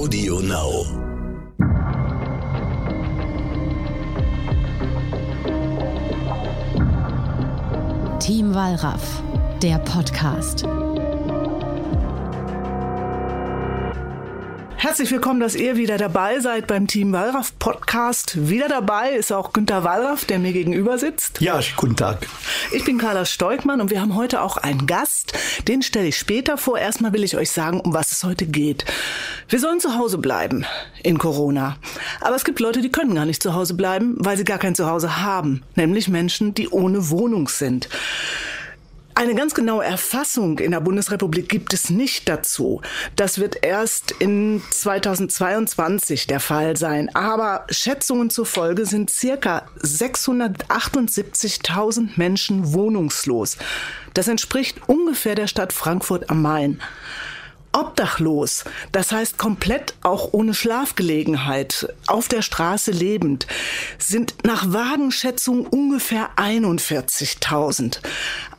Audio Now. Team Wallraff, der Podcast. Herzlich willkommen, dass ihr wieder dabei seid beim Team Wallraff Podcast. Wieder dabei ist auch Günter Wallraff, der mir gegenüber sitzt. Ja, guten Tag. Ich bin Carla Steugmann und wir haben heute auch einen Gast. Den stelle ich später vor. Erstmal will ich euch sagen, um was es heute geht. Wir sollen zu Hause bleiben in Corona. Aber es gibt Leute, die können gar nicht zu Hause bleiben, weil sie gar kein Zuhause haben. Nämlich Menschen, die ohne Wohnung sind. Eine ganz genaue Erfassung in der Bundesrepublik gibt es nicht dazu. Das wird erst in 2022 der Fall sein. Aber Schätzungen zufolge sind circa 678.000 Menschen wohnungslos. Das entspricht ungefähr der Stadt Frankfurt am Main obdachlos, das heißt komplett auch ohne Schlafgelegenheit, auf der Straße lebend, sind nach Wagenschätzung ungefähr 41.000.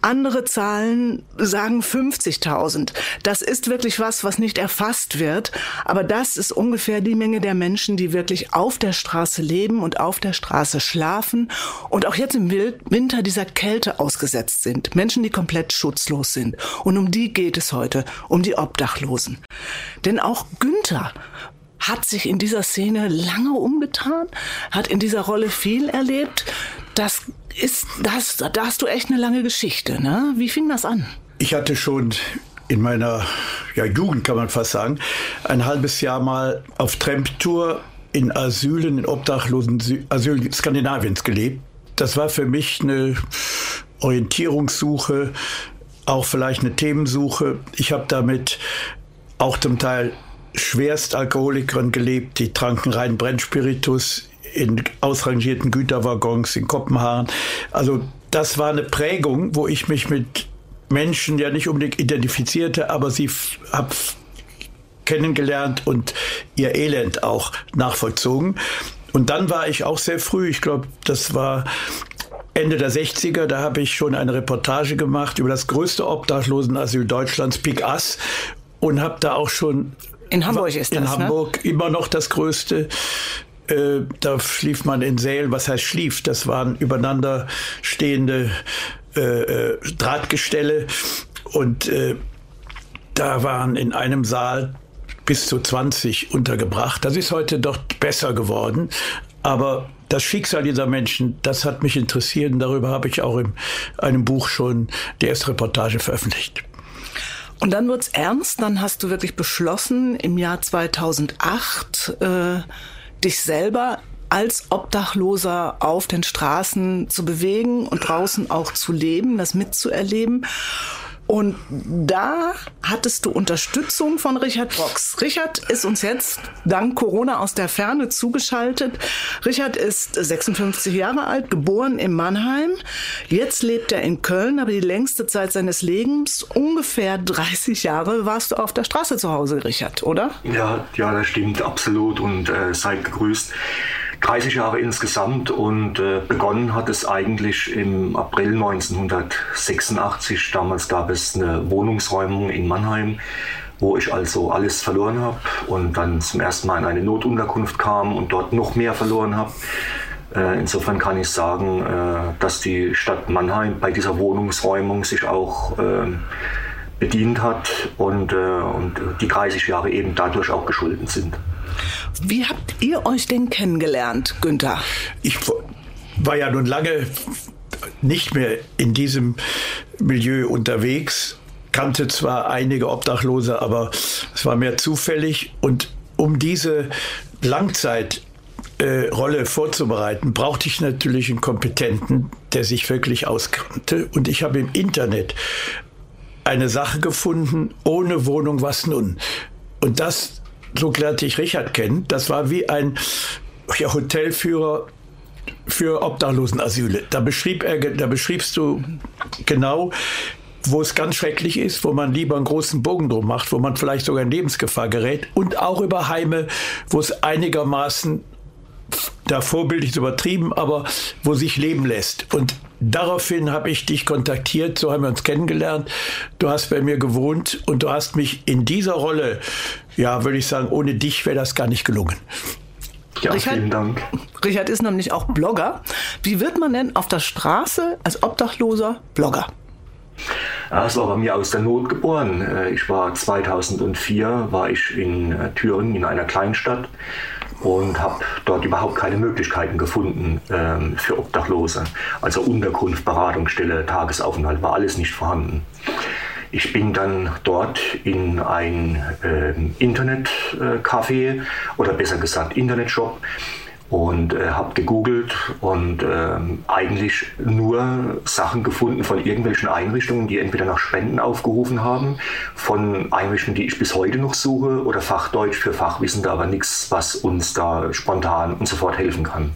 Andere Zahlen sagen 50.000. Das ist wirklich was, was nicht erfasst wird, aber das ist ungefähr die Menge der Menschen, die wirklich auf der Straße leben und auf der Straße schlafen und auch jetzt im Winter dieser Kälte ausgesetzt sind. Menschen, die komplett schutzlos sind. Und um die geht es heute, um die Obdachlosen. Denn auch Günther hat sich in dieser Szene lange umgetan, hat in dieser Rolle viel erlebt. Das ist, das, da hast du echt eine lange Geschichte, ne? Wie fing das an? Ich hatte schon in meiner ja, Jugend, kann man fast sagen, ein halbes Jahr mal auf Tramp-Tour in Asylen, in obdachlosen Asylen Skandinaviens gelebt. Das war für mich eine Orientierungssuche, auch vielleicht eine Themensuche. Ich habe damit auch zum Teil Schwerstalkoholikern gelebt, die tranken rein Brennspiritus in ausrangierten Güterwaggons in Kopenhagen. Also das war eine Prägung, wo ich mich mit Menschen ja nicht unbedingt identifizierte, aber sie habe kennengelernt und ihr Elend auch nachvollzogen. Und dann war ich auch sehr früh, ich glaube, das war Ende der 60er, da habe ich schon eine Reportage gemacht über das größte Obdachlosenasyl Deutschlands, Pik Ass, und habe da auch schon in Hamburg ist das, In ne? Hamburg ne? immer noch das größte. Äh, da schlief man in Sälen. Was heißt schlief? Das waren übereinander stehende äh, äh, Drahtgestelle. Und äh, da waren in einem Saal bis zu 20 untergebracht. Das ist heute doch besser geworden. Aber das Schicksal dieser Menschen, das hat mich interessiert und darüber habe ich auch in einem Buch schon die erste Reportage veröffentlicht. Und dann wird's ernst, dann hast du wirklich beschlossen, im Jahr 2008 äh, dich selber als Obdachloser auf den Straßen zu bewegen und draußen auch zu leben, das mitzuerleben. Und da hattest du Unterstützung von Richard Brox. Richard ist uns jetzt dank Corona aus der Ferne zugeschaltet. Richard ist 56 Jahre alt, geboren in Mannheim. Jetzt lebt er in Köln, aber die längste Zeit seines Lebens, ungefähr 30 Jahre, warst du auf der Straße zu Hause, Richard, oder? Ja, ja, das stimmt absolut und äh, seid gegrüßt. 30 Jahre insgesamt und äh, begonnen hat es eigentlich im April 1986. Damals gab es eine Wohnungsräumung in Mannheim, wo ich also alles verloren habe und dann zum ersten Mal in eine Notunterkunft kam und dort noch mehr verloren habe. Äh, insofern kann ich sagen, äh, dass die Stadt Mannheim bei dieser Wohnungsräumung sich auch ähm, bedient hat und, äh, und die 30 Jahre eben dadurch auch geschuldet sind. Wie habt ihr euch denn kennengelernt, Günther? Ich war ja nun lange nicht mehr in diesem Milieu unterwegs, kannte zwar einige Obdachlose, aber es war mehr zufällig. Und um diese Langzeitrolle äh, vorzubereiten, brauchte ich natürlich einen Kompetenten, der sich wirklich auskannte. Und ich habe im Internet eine Sache gefunden, ohne Wohnung, was nun? Und das so lernte ich Richard kennen. Das war wie ein ja, Hotelführer für Obdachlosenasyle. Da beschrieb er, da beschriebst du genau, wo es ganz schrecklich ist, wo man lieber einen großen Bogen drum macht, wo man vielleicht sogar in Lebensgefahr gerät und auch über Heime, wo es einigermaßen da vorbildlich übertrieben, aber wo sich leben lässt. Und daraufhin habe ich dich kontaktiert, so haben wir uns kennengelernt. Du hast bei mir gewohnt und du hast mich in dieser Rolle, ja, würde ich sagen, ohne dich wäre das gar nicht gelungen. Ja, Richard, vielen Dank. Richard ist nämlich auch Blogger. Wie wird man denn auf der Straße als Obdachloser Blogger? Ja, es war bei mir aus der Not geboren. Äh, ich war 2004 war ich in äh, Thüringen in einer Kleinstadt und habe dort überhaupt keine Möglichkeiten gefunden ähm, für Obdachlose. Also Unterkunft, Beratungsstelle, Tagesaufenthalt war alles nicht vorhanden. Ich bin dann dort in ein äh, Internetcafé oder besser gesagt Internetshop und äh, habe gegoogelt und äh, eigentlich nur Sachen gefunden von irgendwelchen Einrichtungen, die entweder nach Spenden aufgerufen haben, von Einrichtungen, die ich bis heute noch suche, oder Fachdeutsch für Fachwissende, aber nichts, was uns da spontan und sofort helfen kann.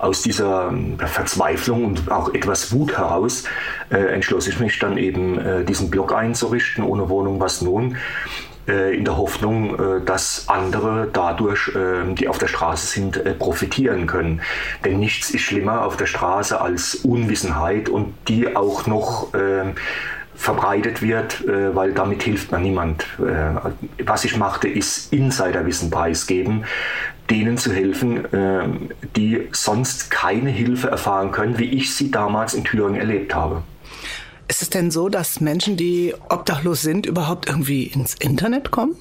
Aus dieser äh, Verzweiflung und auch etwas Wut heraus äh, entschloss ich mich dann eben, äh, diesen Blog einzurichten, ohne Wohnung, was nun in der Hoffnung, äh, dass andere dadurch, äh, die auf der Straße sind, profitieren können. Denn nichts ist schlimmer auf der Straße als Unwissenheit und die auch noch verbreitet wird, weil damit hilft man niemand. Was ich machte, ist Insiderwissen preisgeben, denen zu helfen, die sonst keine Hilfe erfahren können, wie ich sie damals in Thüringen erlebt habe. Ist es denn so, dass Menschen, die obdachlos sind, überhaupt irgendwie ins Internet kommen?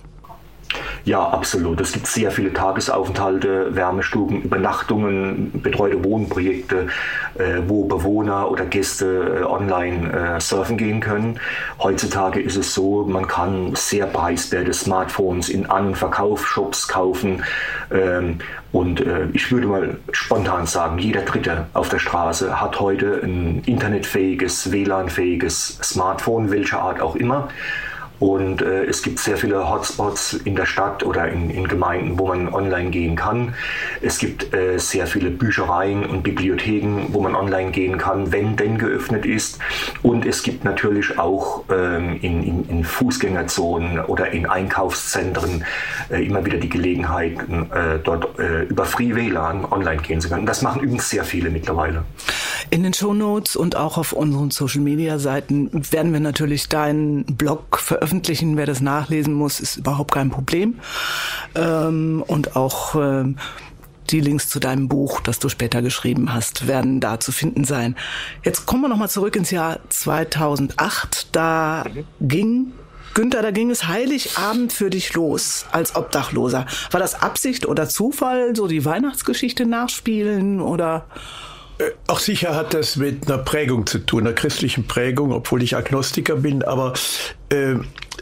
Ja, absolut. Es gibt sehr viele Tagesaufenthalte, Wärmestuben, Übernachtungen, betreute Wohnprojekte, äh, wo Bewohner oder Gäste äh, online äh, surfen gehen können. Heutzutage ist es so, man kann sehr preiswerte Smartphones in An- und Verkaufsshops kaufen. Ähm, und ich würde mal spontan sagen, jeder Dritte auf der Straße hat heute ein internetfähiges, WLAN-fähiges Smartphone, welcher Art auch immer. Und äh, es gibt sehr viele Hotspots in der Stadt oder in, in Gemeinden, wo man online gehen kann. Es gibt äh, sehr viele Büchereien und Bibliotheken, wo man online gehen kann, wenn denn geöffnet ist. Und es gibt natürlich auch ähm, in, in, in, Fußgängerzonen oder in Einkaufszentren äh, immer wieder die Gelegenheit, äh, dort äh, über Free WLAN online gehen zu können. Das machen übrigens sehr viele mittlerweile. In den Shownotes und auch auf unseren Social Media Seiten werden wir natürlich deinen Blog veröffentlichen veröffentlichen. Wer das nachlesen muss, ist überhaupt kein Problem. Ähm, und auch ähm, die Links zu deinem Buch, das du später geschrieben hast, werden da zu finden sein. Jetzt kommen wir nochmal zurück ins Jahr 2008. Da ging Günther, da ging es Heiligabend für dich los als Obdachloser. War das Absicht oder Zufall, so die Weihnachtsgeschichte nachspielen oder? Äh, auch sicher hat das mit einer Prägung zu tun, einer christlichen Prägung, obwohl ich Agnostiker bin, aber äh,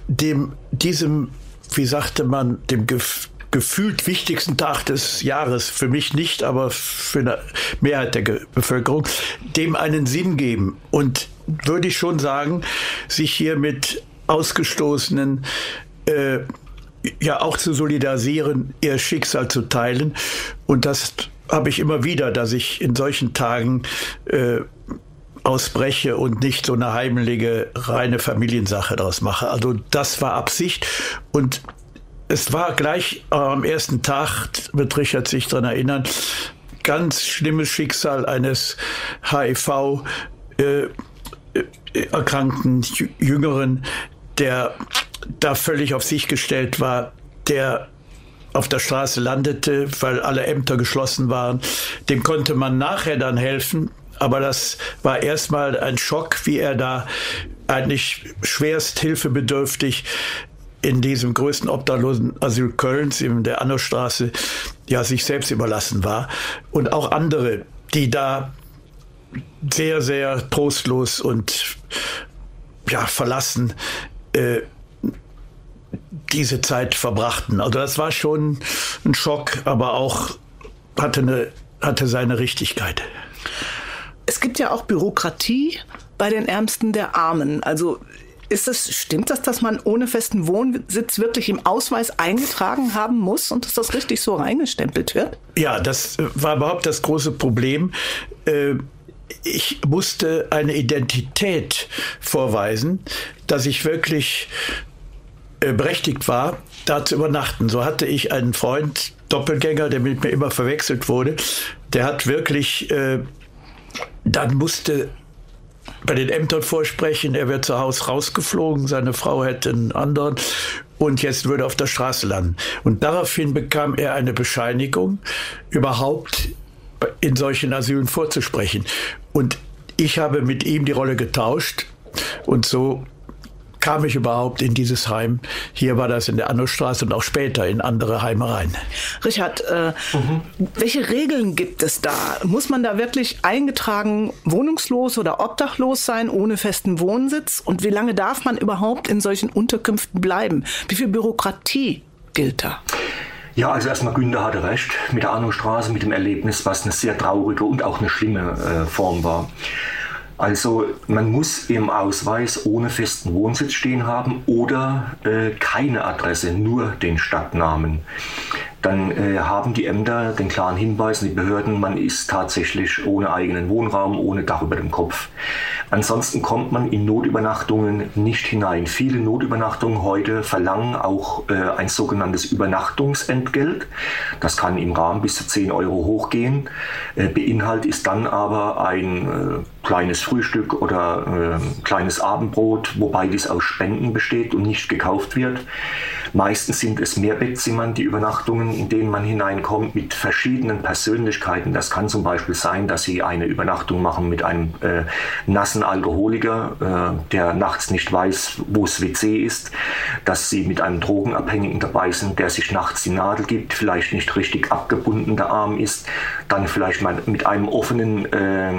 dem, diesem, wie sagte man, dem Gef gefühlt wichtigsten Tag des Jahres, für mich nicht, aber für eine Mehrheit der Ge Bevölkerung, dem einen Sinn geben. Und würde ich schon sagen, sich hier mit Ausgestoßenen äh, ja auch zu solidarisieren, ihr Schicksal zu teilen. Und das habe ich immer wieder, dass ich in solchen Tagen äh, ausbreche und nicht so eine heimliche, reine Familiensache daraus mache. Also das war Absicht und es war gleich am ersten Tag, wird Richard sich daran erinnern, ganz schlimmes Schicksal eines HIV äh, erkrankten Jüngeren, der da völlig auf sich gestellt war, der auf der Straße landete, weil alle Ämter geschlossen waren. Dem konnte man nachher dann helfen, aber das war erstmal ein Schock, wie er da eigentlich schwerst hilfebedürftig in diesem größten Obdachlosenasyl Kölns, in der Annostraße, ja, sich selbst überlassen war. Und auch andere, die da sehr, sehr trostlos und ja, verlassen äh, diese Zeit verbrachten. Also das war schon ein Schock, aber auch hatte, eine, hatte seine Richtigkeit. Es gibt ja auch Bürokratie bei den Ärmsten der Armen. Also ist es, stimmt das, dass man ohne festen Wohnsitz wirklich im Ausweis eingetragen haben muss und dass das richtig so reingestempelt wird? Ja, das war überhaupt das große Problem. Äh, ich musste eine Identität vorweisen, dass ich wirklich äh, berechtigt war, da zu übernachten. So hatte ich einen Freund, Doppelgänger, der mit mir immer verwechselt wurde, der hat wirklich, äh, dann musste bei den Ämtern vorsprechen, er wird zu Hause rausgeflogen, seine Frau hätte einen anderen und jetzt würde auf der Straße landen. Und daraufhin bekam er eine Bescheinigung, überhaupt in solchen Asylen vorzusprechen. Und ich habe mit ihm die Rolle getauscht und so kam ich überhaupt in dieses Heim. Hier war das in der Annostraße und auch später in andere Heime rein. Richard, äh, mhm. welche Regeln gibt es da? Muss man da wirklich eingetragen wohnungslos oder obdachlos sein, ohne festen Wohnsitz? Und wie lange darf man überhaupt in solchen Unterkünften bleiben? Wie viel Bürokratie gilt da? Ja, also erstmal Günther hatte recht mit der Arnostraße, mit dem Erlebnis, was eine sehr traurige und auch eine schlimme äh, Form war. Also man muss im Ausweis ohne festen Wohnsitz stehen haben oder äh, keine Adresse, nur den Stadtnamen dann äh, haben die Ämter den klaren Hinweis, die Behörden, man ist tatsächlich ohne eigenen Wohnraum, ohne Dach über dem Kopf. Ansonsten kommt man in Notübernachtungen nicht hinein. Viele Notübernachtungen heute verlangen auch äh, ein sogenanntes Übernachtungsentgelt. Das kann im Rahmen bis zu 10 Euro hochgehen. Äh, Beinhalt ist dann aber ein äh, kleines Frühstück oder äh, kleines Abendbrot, wobei dies aus Spenden besteht und nicht gekauft wird. Meistens sind es Mehrbettzimmern, die Übernachtungen, in denen man hineinkommt mit verschiedenen Persönlichkeiten. Das kann zum Beispiel sein, dass Sie eine Übernachtung machen mit einem äh, nassen Alkoholiker, äh, der nachts nicht weiß, wo es WC ist, dass Sie mit einem Drogenabhängigen dabei sind, der sich nachts die Nadel gibt, vielleicht nicht richtig abgebunden der Arm ist, dann vielleicht mal mit einem offenen, äh,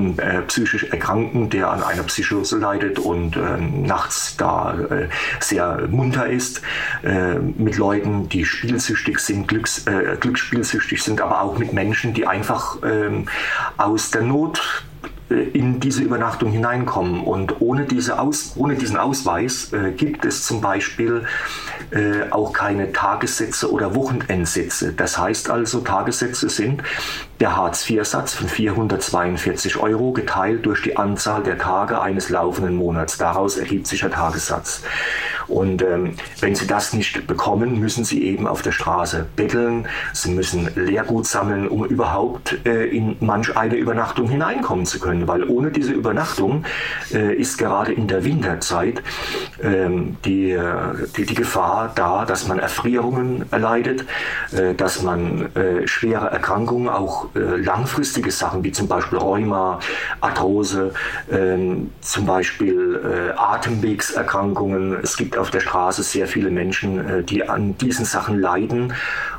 unbehandelten äh, psychisch Erkrankten, der an einer Psychose leidet und äh, nachts da äh, sehr munter ist äh, mit Leuten, die spielsüchtig sind, Glücks, äh, glücksspielsüchtig sind, aber auch mit Menschen, die einfach ähm, aus der Not in diese Übernachtung hineinkommen. Und ohne, diese Aus, ohne diesen Ausweis äh, gibt es zum Beispiel äh, auch keine Tagessätze oder Wochenendsätze. Das heißt also, Tagessätze sind der Hartz-IV-Satz von 442 Euro geteilt durch die Anzahl der Tage eines laufenden Monats. Daraus ergibt sich der Tagessatz. Und ähm, wenn sie das nicht bekommen, müssen sie eben auf der Straße betteln. Sie müssen Leergut sammeln, um überhaupt äh, in manch eine Übernachtung hineinkommen zu können. Weil ohne diese Übernachtung äh, ist gerade in der Winterzeit ähm, die, äh, die, die, Gefahr da, dass man Erfrierungen erleidet, äh, dass man äh, schwere Erkrankungen, auch äh, langfristige Sachen wie zum Beispiel Rheuma, Arthrose, ähm, zum Beispiel Atemwegserkrankungen. Es gibt auf der Straße sehr viele Menschen, äh, die an diesen Sachen leiden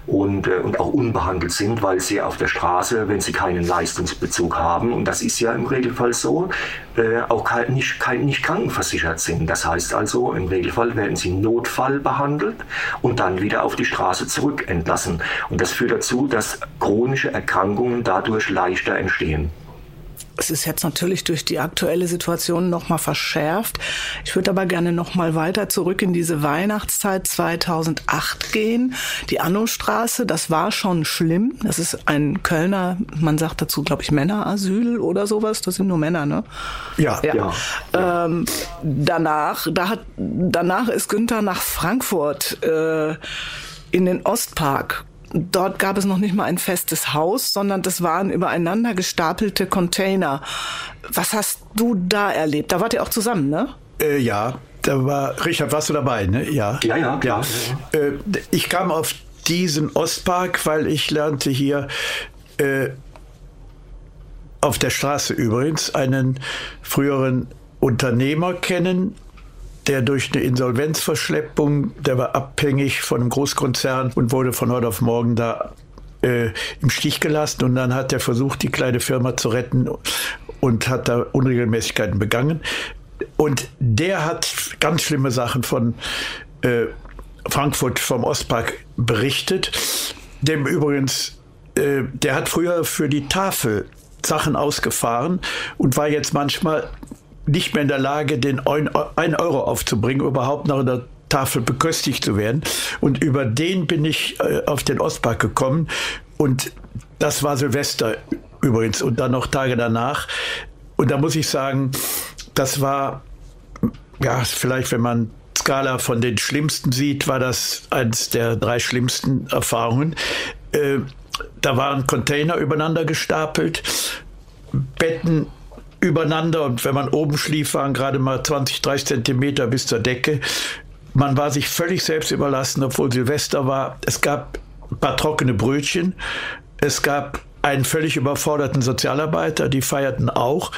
und, äh, und auch unbehandelt sind, weil sie auf der Straße, wenn sie keinen Leistungsbezug haben, und das ist ja im Regelfall so, äh, auch nicht, nicht krankenversichert sind. Das heißt also, im Regelfall werden sie Notfall behandelt und dann wieder auf die Straße zurück entlassen. Und das führt dazu, dass chronische Erkrankungen dadurch leichter entstehen. Es ist jetzt natürlich durch die aktuelle Situation noch mal verschärft. Ich würde aber gerne noch mal weiter zurück in diese Weihnachtszeit 2008 gehen. Die Annostraße, das war schon schlimm. Das ist ein Kölner, man sagt dazu, glaube ich, Männerasyl oder sowas. Das sind nur Männer, ne? Ja. ja. ja. Ähm, danach, da hat, danach ist Günther nach Frankfurt äh, in den Ostpark Dort gab es noch nicht mal ein festes Haus, sondern das waren übereinander gestapelte Container. Was hast du da erlebt? Da wart ihr auch zusammen, ne? Äh, ja, da war Richard, warst du dabei, ne? Ja. Ja, ja. ja. Äh, ich kam auf diesen Ostpark, weil ich lernte hier äh, auf der Straße übrigens einen früheren Unternehmer kennen, der durch eine Insolvenzverschleppung, der war abhängig von einem Großkonzern und wurde von heute auf morgen da äh, im Stich gelassen. Und dann hat er versucht, die kleine Firma zu retten und hat da Unregelmäßigkeiten begangen. Und der hat ganz schlimme Sachen von äh, Frankfurt vom Ostpark berichtet. Dem übrigens, äh, der hat früher für die Tafel Sachen ausgefahren und war jetzt manchmal nicht mehr in der Lage, den 1 Euro aufzubringen, überhaupt noch in der Tafel beköstigt zu werden. Und über den bin ich äh, auf den Ostpark gekommen. Und das war Silvester übrigens und dann noch Tage danach. Und da muss ich sagen, das war, ja, vielleicht, wenn man Skala von den schlimmsten sieht, war das eines der drei schlimmsten Erfahrungen. Äh, da waren Container übereinander gestapelt, Betten übereinander und wenn man oben schlief, waren gerade mal 20, 30 Zentimeter bis zur Decke. Man war sich völlig selbst überlassen, obwohl Silvester war. Es gab ein paar trockene Brötchen. Es gab einen völlig überforderten Sozialarbeiter, die feierten auch.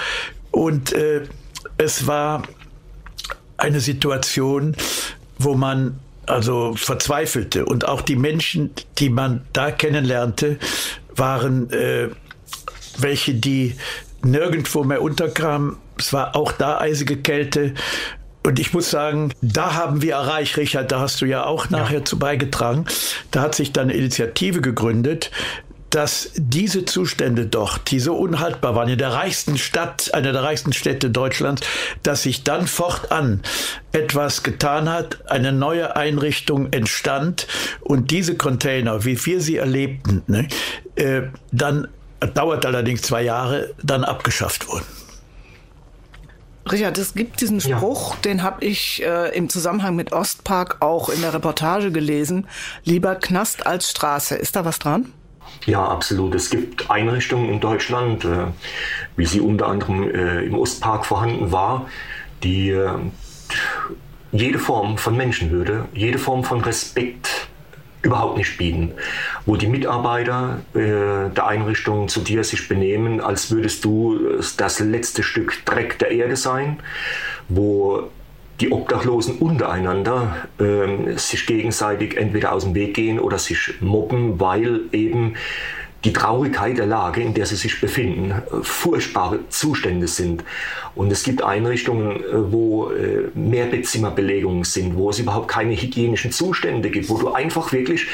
Und äh, es war eine Situation, wo man also verzweifelte. Und auch die Menschen, die man da kennenlernte, waren äh, welche, die nirgendwo mehr unterkamen. Es war auch da eisige Kälte. Und ich muss sagen, da haben wir erreicht, Richard, da hast du ja auch nachher ja. zu beigetragen. Da hat sich dann eine Initiative gegründet, dass diese Zustände dort, die so unhaltbar waren, in der reichsten Stadt, einer der reichsten Städte Deutschlands, dass sich dann fortan etwas getan hat, eine neue Einrichtung entstand und diese Container, wie wir sie erlebten, ne, äh, dann dauert allerdings zwei Jahre, dann abgeschafft wurden. Richard, es gibt diesen Spruch, ja. den habe ich äh, im Zusammenhang mit Ostpark auch in der Reportage gelesen. Lieber Knast als Straße. Ist da was dran? Ja, absolut. Es gibt Einrichtungen in Deutschland, äh, wie sie unter anderem äh, im Ostpark vorhanden war, die äh, jede Form von Menschenwürde, jede Form von Respekt überhaupt nicht bieten, wo die Mitarbeiter äh, der Einrichtung zu dir sich benehmen, als würdest du das letzte Stück Dreck der Erde sein, wo die Obdachlosen untereinander äh, sich gegenseitig entweder aus dem Weg gehen oder sich mobben, weil eben die Traurigkeit der Lage, in der sie sich befinden, furchtbare Zustände sind. Und es gibt Einrichtungen, äh, wo äh, Mehrbettzimmerbelegungen sind, wo es überhaupt keine hygienischen Zustände gibt, wo du einfach wirklich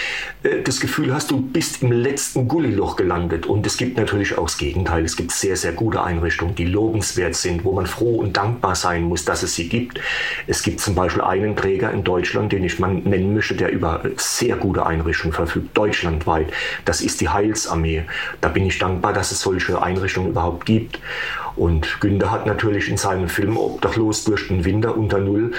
äh, das Gefühl hast, du bist im letzten Gulliloch gelandet. Und es gibt natürlich auch das Gegenteil. Es gibt sehr, sehr gute Einrichtungen, die lobenswert sind, wo man froh und dankbar sein muss, dass es sie gibt. Es gibt zum Beispiel einen Träger in Deutschland, den ich mal nennen möchte, der über sehr gute Einrichtungen verfügt, deutschlandweit. Das ist die Heilsarmee. Da bin ich dankbar, dass es solche Einrichtungen überhaupt gibt. Und Günther hat natürlich in seinem Film Obdachlos durch den Winter unter Null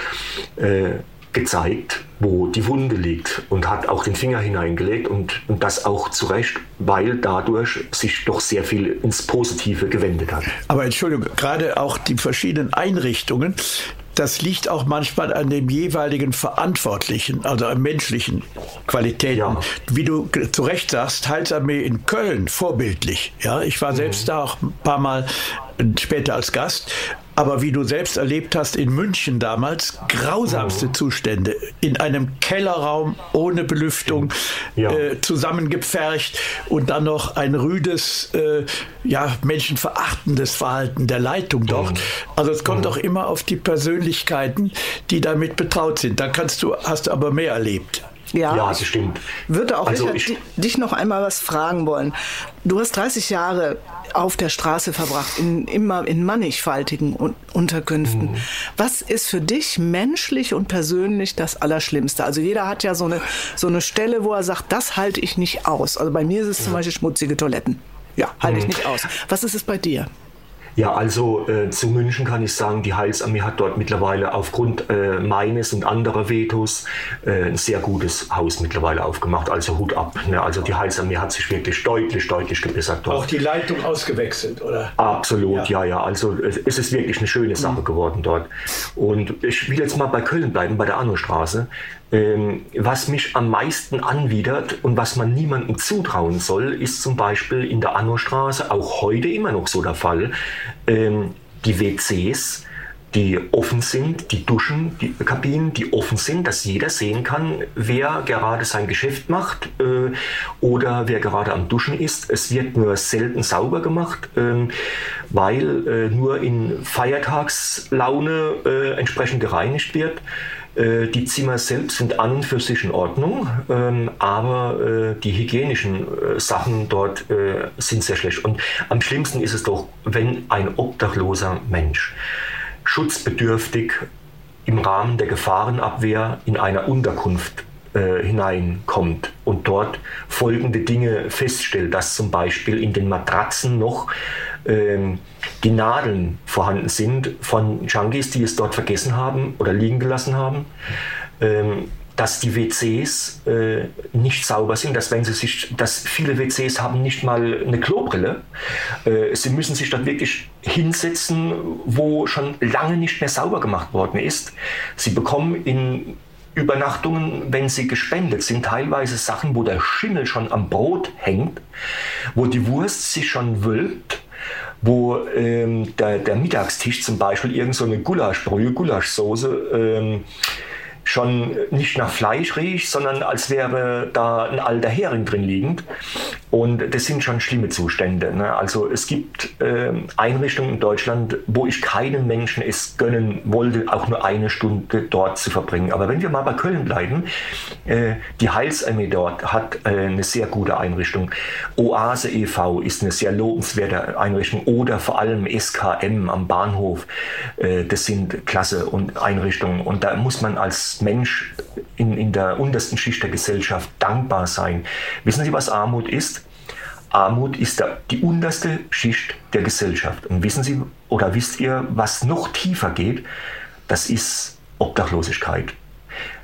äh, gezeigt, wo die Wunde liegt und hat auch den Finger hineingelegt und, und das auch zu Recht, weil dadurch sich doch sehr viel ins Positive gewendet hat. Aber Entschuldigung, gerade auch die verschiedenen Einrichtungen, das liegt auch manchmal an dem jeweiligen Verantwortlichen, also an menschlichen Qualitäten. Ja. Wie du zu Recht sagst, Heilsarmee in Köln vorbildlich. Ja, ich war mhm. selbst da auch ein paar Mal später als Gast. Aber wie du selbst erlebt hast in München damals, grausamste mhm. Zustände. In einem Kellerraum ohne Belüftung, ja. äh, zusammengepfercht und dann noch ein rüdes, äh, ja, menschenverachtendes Verhalten der Leitung dort. Mhm. Also es kommt mhm. doch immer auf die Persönlichkeiten, die damit betraut sind. Da kannst du, hast du aber mehr erlebt. Ja, ja das stimmt. Würde auch also Richard, dich noch einmal was fragen wollen. Du hast 30 Jahre auf der Straße verbracht, in, immer in mannigfaltigen Unterkünften. Mhm. Was ist für dich menschlich und persönlich das Allerschlimmste? Also jeder hat ja so eine, so eine Stelle, wo er sagt, das halte ich nicht aus. Also bei mir ist es zum Beispiel schmutzige Toiletten. Ja, halte ich mhm. nicht aus. Was ist es bei dir? Ja, also äh, zu München kann ich sagen, die Heilsarmee hat dort mittlerweile aufgrund äh, meines und anderer Vetos äh, ein sehr gutes Haus mittlerweile aufgemacht. Also Hut ab. Ne? Also die Heilsarmee hat sich wirklich deutlich, deutlich gebessert dort. Auch die Leitung ausgewechselt, oder? Absolut, ja, ja. ja. Also es ist wirklich eine schöne Sache mhm. geworden dort. Und ich will jetzt mal bei Köln bleiben, bei der Annostraße. Ähm, was mich am meisten anwidert und was man niemandem zutrauen soll, ist zum Beispiel in der Annostraße, auch heute immer noch so der Fall, ähm, die WCs, die offen sind, die Duschen, die Kabinen, die offen sind, dass jeder sehen kann, wer gerade sein Geschäft macht äh, oder wer gerade am Duschen ist. Es wird nur selten sauber gemacht, äh, weil äh, nur in Feiertagslaune äh, entsprechend gereinigt wird. Äh, die Zimmer selbst sind an und für sich in Ordnung, ähm, aber äh, die hygienischen äh, Sachen dort sind sehr schlecht. Und am schlimmsten ist es doch, wenn ein obdachloser Mensch schutzbedürftig im Rahmen der Gefahrenabwehr in einer Unterkunft hineinkommt und dort folgende Dinge feststellt, dass zum Beispiel in den Matratzen noch ähm, die Nadeln vorhanden sind von Junkies, die es dort vergessen haben oder liegen gelassen haben. Ähm, dass die WCs äh, nicht sauber sind, dass wenn sie sich, dass viele WCs haben nicht mal eine Klobrille. Äh, sie müssen sich dann wirklich hinsetzen, wo schon lange nicht mehr sauber gemacht worden ist. Sie bekommen in Übernachtungen, wenn sie gespendet sind, teilweise Sachen, wo der Schimmel schon am Brot hängt, wo die Wurst sich schon wölbt, wo ähm, der, der, Mittagstisch zum Beispiel irgend so eine Gulaschbrühe, Gulaschsoße ähm, schon nicht nach Fleisch riecht, sondern als wäre da ein alter Hering drin liegend. Und das sind schon schlimme Zustände. Ne? Also es gibt äh, Einrichtungen in Deutschland, wo ich keinen Menschen es gönnen wollte, auch nur eine Stunde dort zu verbringen. Aber wenn wir mal bei Köln bleiben, äh, die Heilsarmee dort hat äh, eine sehr gute Einrichtung. Oase e.V. ist eine sehr lobenswerte Einrichtung oder vor allem SKM am Bahnhof. Äh, das sind klasse und Einrichtungen. Und da muss man als Mensch in, in der untersten Schicht der Gesellschaft dankbar sein. Wissen Sie, was Armut ist? Armut ist die unterste Schicht der Gesellschaft. Und wissen Sie oder wisst ihr, was noch tiefer geht? Das ist Obdachlosigkeit.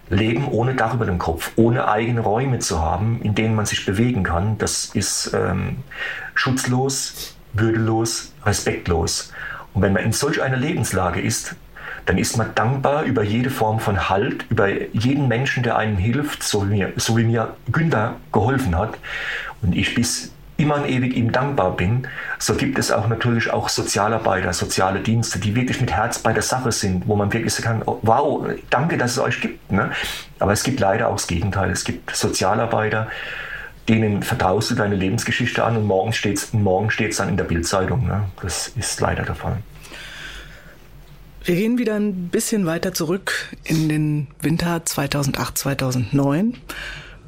Leben ohne Dach über dem Kopf, ohne eigene Räume zu haben, in denen man sich bewegen kann, das ist ähm, schutzlos, würdelos, respektlos. Und wenn man in solch einer Lebenslage ist, dann ist man dankbar über jede Form von Halt, über jeden Menschen, der einem hilft, so wie mir, so wie mir Günther geholfen hat. Und ich bis immer und ewig ihm dankbar bin, so gibt es auch natürlich auch Sozialarbeiter, soziale Dienste, die wirklich mit Herz bei der Sache sind, wo man wirklich sagen kann, oh, wow, danke, dass es euch gibt. Ne? Aber es gibt leider auch das Gegenteil. Es gibt Sozialarbeiter, denen vertraust du deine Lebensgeschichte an und morgen steht es steht's dann in der Bildzeitung. Ne? Das ist leider der Fall. Wir gehen wieder ein bisschen weiter zurück in den Winter 2008, 2009.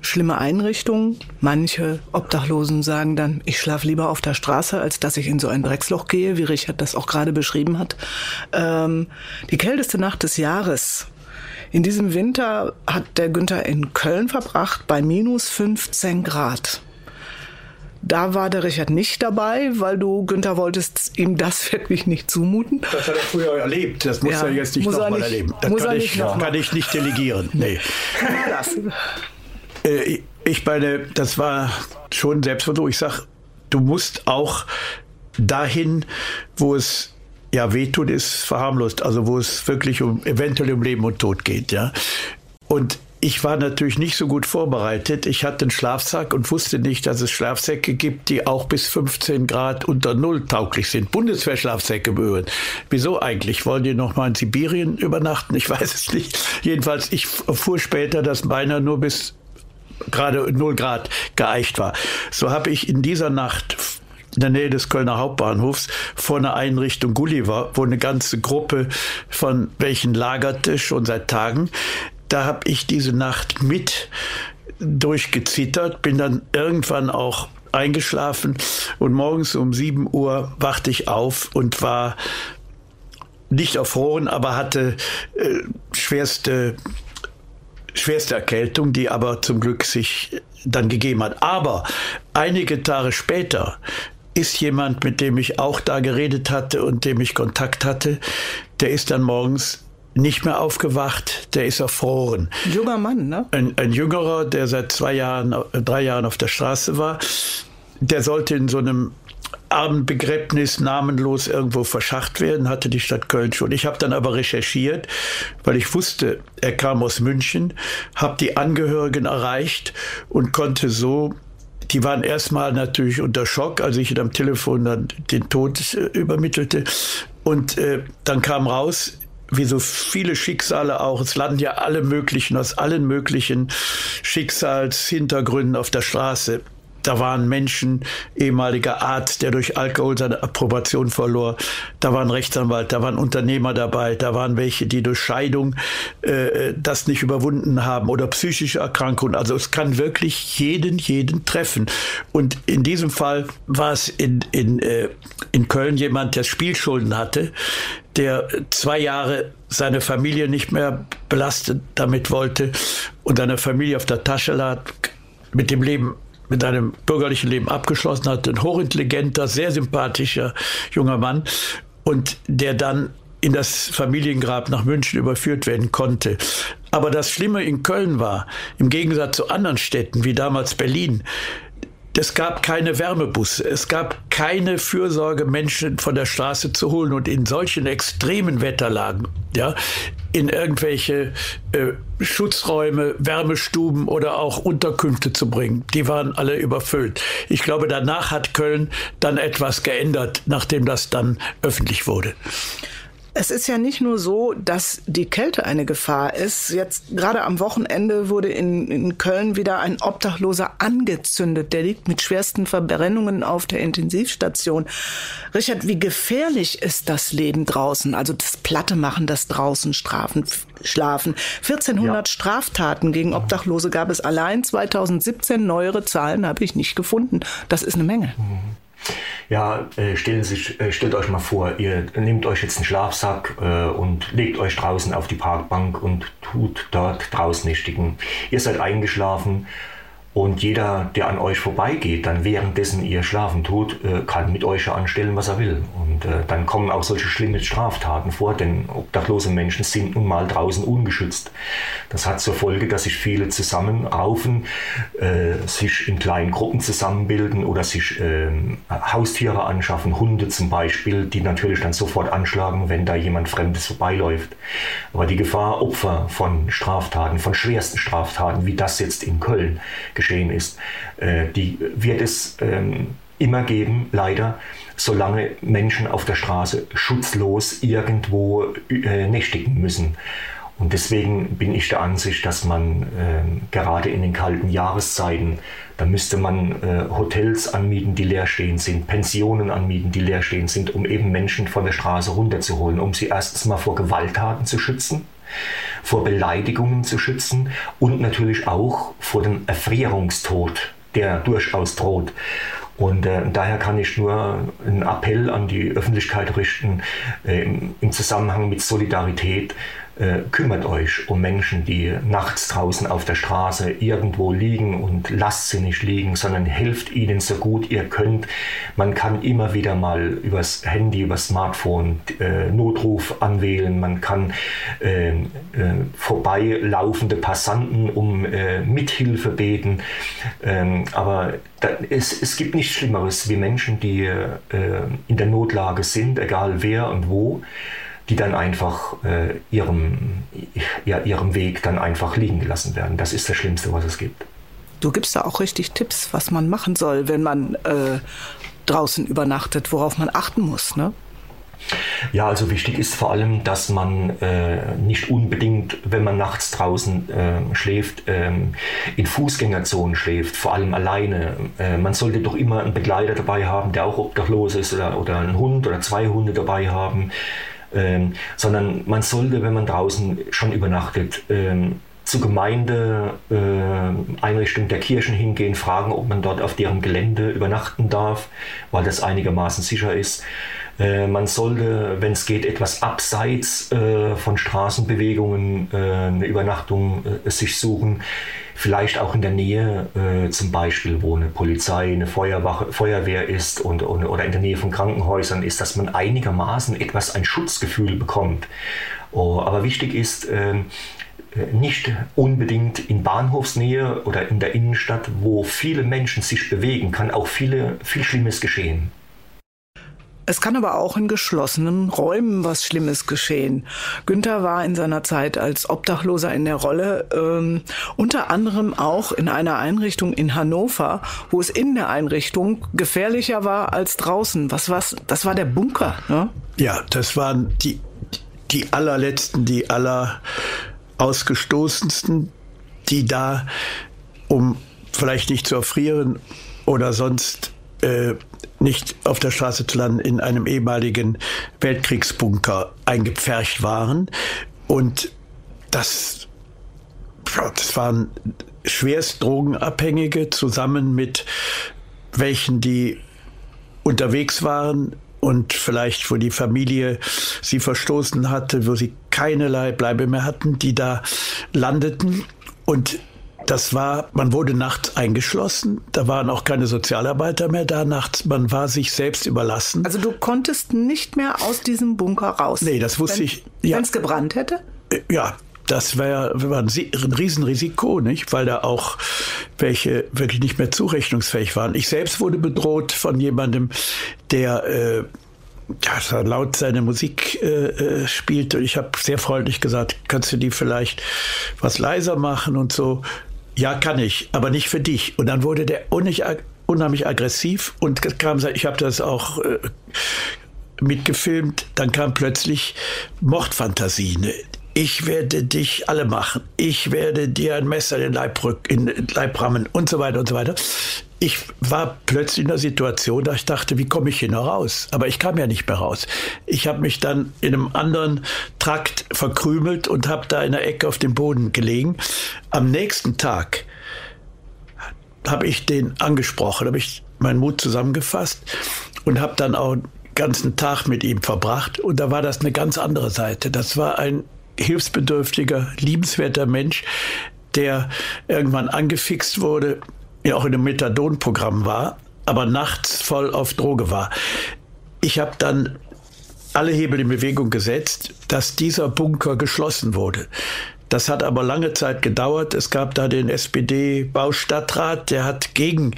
Schlimme Einrichtung. Manche Obdachlosen sagen dann, ich schlafe lieber auf der Straße, als dass ich in so ein Drecksloch gehe, wie Richard das auch gerade beschrieben hat. Ähm, die kälteste Nacht des Jahres. In diesem Winter hat der Günther in Köln verbracht bei minus 15 Grad. Da war der Richard nicht dabei, weil du, Günther, wolltest ihm das wirklich nicht zumuten. Das hat er früher erlebt. Das muss ja, er jetzt nicht nochmal erleben. Das kann, ich, kann ich nicht delegieren. Nee. das. Äh, ich meine, das war schon Selbstversuch. Ich sag, du musst auch dahin, wo es ja wehtut, ist verharmlost. Also wo es wirklich um eventuell um Leben und Tod geht. Ja. Und ich war natürlich nicht so gut vorbereitet. Ich hatte einen Schlafsack und wusste nicht, dass es Schlafsäcke gibt, die auch bis 15 Grad unter Null tauglich sind. Bundeswehrschlafsäcke berühren. Wieso eigentlich? Wollen die noch mal in Sibirien übernachten? Ich weiß es nicht. Jedenfalls, ich fuhr später, dass meiner nur bis gerade 0 Grad geeicht war. So habe ich in dieser Nacht in der Nähe des Kölner Hauptbahnhofs vor einer Einrichtung Gulliver, wo eine ganze Gruppe von welchen lagerte schon seit Tagen da habe ich diese Nacht mit durchgezittert, bin dann irgendwann auch eingeschlafen und morgens um 7 Uhr wachte ich auf und war nicht erfroren, aber hatte äh, schwerste, schwerste Erkältung, die aber zum Glück sich dann gegeben hat. Aber einige Tage später ist jemand, mit dem ich auch da geredet hatte und dem ich Kontakt hatte, der ist dann morgens nicht mehr aufgewacht, der ist erfroren. Ein junger Mann, ne? Ein, ein jüngerer, der seit zwei Jahren, drei Jahren auf der Straße war. Der sollte in so einem Abendbegräbnis namenlos irgendwo verschacht werden, hatte die Stadt Köln schon. Ich habe dann aber recherchiert, weil ich wusste, er kam aus München, habe die Angehörigen erreicht und konnte so die waren erstmal natürlich unter Schock, als ich am Telefon dann den Tod äh, übermittelte. Und äh, dann kam raus, wie so viele Schicksale auch, es landen ja alle möglichen, aus allen möglichen Schicksalshintergründen auf der Straße. Da waren Menschen, ehemaliger Arzt, der durch Alkohol seine Approbation verlor. Da war ein Rechtsanwalt, da waren Unternehmer dabei, da waren welche, die durch Scheidung äh, das nicht überwunden haben oder psychische Erkrankungen. Also es kann wirklich jeden, jeden treffen. Und in diesem Fall war es in, in, äh, in Köln jemand, der Spielschulden hatte, der zwei Jahre seine Familie nicht mehr belastet damit wollte und seine Familie auf der Tasche lag, mit dem Leben mit einem bürgerlichen Leben abgeschlossen hat, ein hochintelligenter, sehr sympathischer junger Mann und der dann in das Familiengrab nach München überführt werden konnte. Aber das Schlimme in Köln war, im Gegensatz zu anderen Städten wie damals Berlin, es gab keine Wärmebusse, es gab keine Fürsorge, Menschen von der Straße zu holen und in solchen extremen Wetterlagen, ja, in irgendwelche äh, Schutzräume, Wärmestuben oder auch Unterkünfte zu bringen. Die waren alle überfüllt. Ich glaube, danach hat Köln dann etwas geändert, nachdem das dann öffentlich wurde. Es ist ja nicht nur so, dass die Kälte eine Gefahr ist. Jetzt gerade am Wochenende wurde in, in Köln wieder ein Obdachloser angezündet. Der liegt mit schwersten Verbrennungen auf der Intensivstation. Richard, wie gefährlich ist das Leben draußen? Also das Platte machen, das draußen strafen, schlafen. 1400 ja. Straftaten gegen Obdachlose gab es allein 2017. Neuere Zahlen habe ich nicht gefunden. Das ist eine Menge. Mhm. Ja, äh, stellen sich, äh, stellt euch mal vor, ihr nehmt euch jetzt einen Schlafsack äh, und legt euch draußen auf die Parkbank und tut dort draußen nächtigen. Ihr seid eingeschlafen und jeder, der an euch vorbeigeht, dann währenddessen ihr schlafen tut, äh, kann mit euch anstellen, was er will. Und äh, dann kommen auch solche schlimme Straftaten vor, denn obdachlose Menschen sind nun mal draußen ungeschützt. Das hat zur Folge, dass sich viele zusammenraufen, äh, sich in kleinen Gruppen zusammenbilden oder sich äh, Haustiere anschaffen, Hunde zum Beispiel, die natürlich dann sofort anschlagen, wenn da jemand Fremdes vorbeiläuft. Aber die Gefahr, Opfer von Straftaten, von schwersten Straftaten, wie das jetzt in Köln, geschehen ist, äh, die wird es ähm, immer geben, leider, solange Menschen auf der Straße schutzlos irgendwo äh, nächtigen müssen. Und deswegen bin ich der Ansicht, dass man äh, gerade in den kalten Jahreszeiten, da müsste man äh, Hotels anmieten, die leer stehen sind, Pensionen anmieten, die leer stehen sind, um eben Menschen von der Straße runterzuholen, um sie erstens mal vor Gewalttaten zu schützen vor Beleidigungen zu schützen und natürlich auch vor dem Erfrierungstod, der durchaus droht. Und äh, daher kann ich nur einen Appell an die Öffentlichkeit richten, äh, im Zusammenhang mit Solidarität, äh, kümmert euch um Menschen, die nachts draußen auf der Straße irgendwo liegen und lasst sie nicht liegen, sondern helft ihnen so gut ihr könnt. Man kann immer wieder mal übers Handy, übers Smartphone äh, Notruf anwählen. Man kann äh, äh vorbeilaufende Passanten um äh, Mithilfe beten. Ähm, aber da, es, es gibt nichts Schlimmeres wie Menschen, die in der Notlage sind, egal wer und wo die dann einfach äh, ihrem, ja, ihrem Weg dann einfach liegen gelassen werden. Das ist das Schlimmste, was es gibt. Du gibst da auch richtig Tipps, was man machen soll, wenn man äh, draußen übernachtet, worauf man achten muss, ne? Ja, also wichtig ist vor allem, dass man äh, nicht unbedingt, wenn man nachts draußen äh, schläft, äh, in Fußgängerzonen schläft, vor allem alleine. Äh, man sollte doch immer einen Begleiter dabei haben, der auch obdachlos ist oder, oder einen Hund oder zwei Hunde dabei haben ähm, sondern man sollte, wenn man draußen schon übernachtet, ähm, zur Gemeindeeinrichtung äh, der Kirchen hingehen, fragen, ob man dort auf deren Gelände übernachten darf, weil das einigermaßen sicher ist. Äh, man sollte, wenn es geht, etwas abseits äh, von Straßenbewegungen eine Übernachtung sich suchen. Vielleicht auch in der Nähe, äh, zum Beispiel, wo eine Polizei, eine Feuerwache, Feuerwehr ist und, und, oder in der Nähe von Krankenhäusern ist, dass man einigermaßen etwas ein Schutzgefühl bekommt. Oh, aber wichtig ist, ähm, nicht unbedingt in Bahnhofsnähe oder in der Innenstadt, wo viele Menschen sich bewegen, kann auch viele, viel Schlimmes geschehen. Es kann aber auch in geschlossenen Räumen was Schlimmes geschehen. Günther war in seiner Zeit als Obdachloser in der Rolle, ähm, unter anderem auch in einer Einrichtung in Hannover, wo es in der Einrichtung gefährlicher war als draußen. Was war's? Das war der Bunker, ne? Ja, das waren die, die allerletzten, die aller ausgestoßensten, die da, um vielleicht nicht zu erfrieren oder sonst äh, nicht auf der Straße zu landen, in einem ehemaligen Weltkriegsbunker eingepfercht waren. Und das, das waren schwerst Drogenabhängige zusammen mit welchen, die unterwegs waren und vielleicht, wo die Familie sie verstoßen hatte, wo sie keinerlei Bleibe mehr hatten, die da landeten. Und das war, man wurde nachts eingeschlossen, da waren auch keine Sozialarbeiter mehr da nachts, man war sich selbst überlassen. Also du konntest nicht mehr aus diesem Bunker raus. Nee, das wusste wenn, ich. Ja. Wenn es gebrannt hätte? Äh, ja, das wäre wär ein, Riesenrisiko, nicht? Weil da auch welche wirklich nicht mehr zurechnungsfähig waren. Ich selbst wurde bedroht von jemandem, der äh, ja, laut seine Musik äh, äh spielt. Und ich habe sehr freundlich gesagt, kannst du die vielleicht was leiser machen und so. Ja, kann ich, aber nicht für dich. Und dann wurde der unheimlich aggressiv und kam, ich habe das auch äh, mitgefilmt, dann kam plötzlich Mordfantasien ich werde dich alle machen, ich werde dir ein Messer in den Leib, rück, in den Leib rammen und so weiter und so weiter. Ich war plötzlich in der Situation, da ich dachte, wie komme ich hier noch raus? Aber ich kam ja nicht mehr raus. Ich habe mich dann in einem anderen Trakt verkrümelt und habe da in der Ecke auf dem Boden gelegen. Am nächsten Tag habe ich den angesprochen, habe ich meinen Mut zusammengefasst und habe dann auch ganzen Tag mit ihm verbracht. Und da war das eine ganz andere Seite. Das war ein hilfsbedürftiger, liebenswerter Mensch, der irgendwann angefixt wurde, ja auch in einem Methadon-Programm war, aber nachts voll auf Droge war. Ich habe dann alle Hebel in Bewegung gesetzt, dass dieser Bunker geschlossen wurde. Das hat aber lange Zeit gedauert. Es gab da den SPD-Baustadtrat, der hat gegen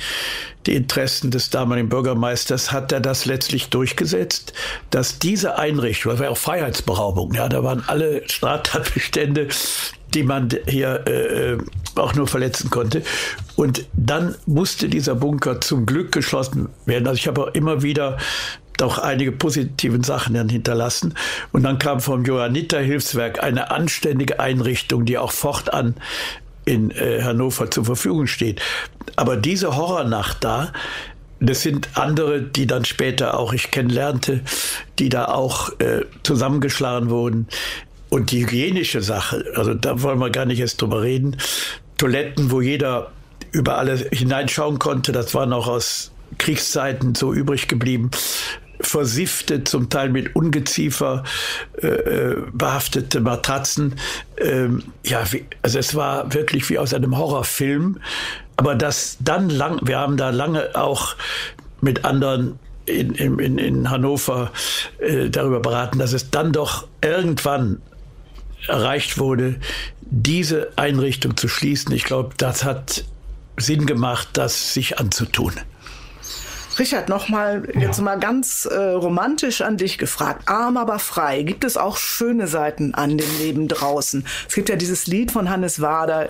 die Interessen des damaligen Bürgermeisters, hat er das letztlich durchgesetzt, dass diese Einrichtung, das war ja auch Freiheitsberaubung, ja, da waren alle Straftatbestände, die man hier äh, auch nur verletzen konnte. Und dann musste dieser Bunker zum Glück geschlossen werden. Also ich habe auch immer wieder doch einige positive Sachen dann hinterlassen. Und dann kam vom Johanniter Hilfswerk eine anständige Einrichtung, die auch fortan in äh, Hannover zur Verfügung steht. Aber diese Horrornacht da, das sind andere, die dann später auch ich kennenlernte, die da auch äh, zusammengeschlagen wurden. Und die hygienische Sache, also da wollen wir gar nicht erst drüber reden. Toiletten, wo jeder über alles hineinschauen konnte, das waren auch aus Kriegszeiten so übrig geblieben versiffte, zum Teil mit Ungeziefer äh, äh, behaftete Matratzen. Ähm, ja, wie, also es war wirklich wie aus einem Horrorfilm. Aber das dann lang, wir haben da lange auch mit anderen in, in, in Hannover äh, darüber beraten, dass es dann doch irgendwann erreicht wurde, diese Einrichtung zu schließen. Ich glaube, das hat Sinn gemacht, das sich anzutun. Richard, nochmal jetzt mal ganz äh, romantisch an dich gefragt. Arm aber frei. Gibt es auch schöne Seiten an dem Leben draußen? Es gibt ja dieses Lied von Hannes Wader,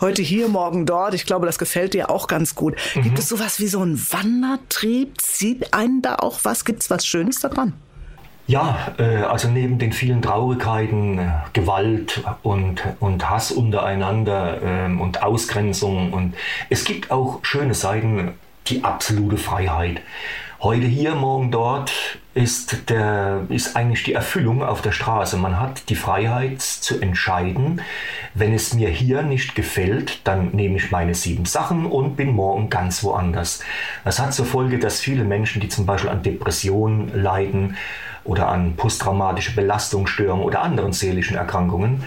heute hier, morgen dort. Ich glaube, das gefällt dir auch ganz gut. Mhm. Gibt es sowas wie so einen Wandertrieb? Zieht einen da auch was? Gibt es was Schönes daran? Ja, äh, also neben den vielen Traurigkeiten, äh, Gewalt und, und Hass untereinander ähm, und Ausgrenzung und es gibt auch schöne Seiten die absolute Freiheit. Heute hier, morgen dort ist, der, ist eigentlich die Erfüllung auf der Straße. Man hat die Freiheit zu entscheiden, wenn es mir hier nicht gefällt, dann nehme ich meine sieben Sachen und bin morgen ganz woanders. Das hat zur Folge, dass viele Menschen, die zum Beispiel an Depressionen leiden oder an posttraumatische Belastungsstörungen oder anderen seelischen Erkrankungen,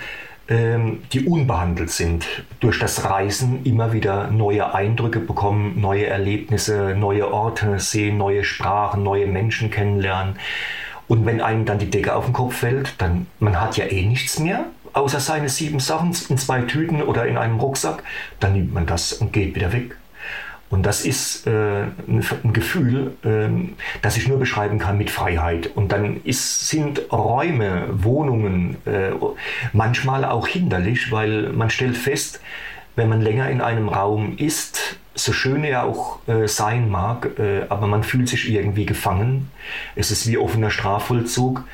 die unbehandelt sind, durch das Reisen immer wieder neue Eindrücke bekommen, neue Erlebnisse, neue Orte sehen, neue Sprachen, neue Menschen kennenlernen. Und wenn einem dann die Decke auf den Kopf fällt, dann man hat ja eh nichts mehr, außer seine sieben Sachen in zwei Tüten oder in einem Rucksack, dann nimmt man das und geht wieder weg. Und das ist äh, ein, Gefühl, äh, das ich nur beschreiben kann mit Freiheit. Und dann ist, sind Räume, Wohnungen äh, manchmal auch hinderlich, weil man stellt fest, wenn man länger in einem Raum ist, so schön er auch äh, sein mag, äh, aber man fühlt sich irgendwie gefangen. Es ist wie offener Strafvollzug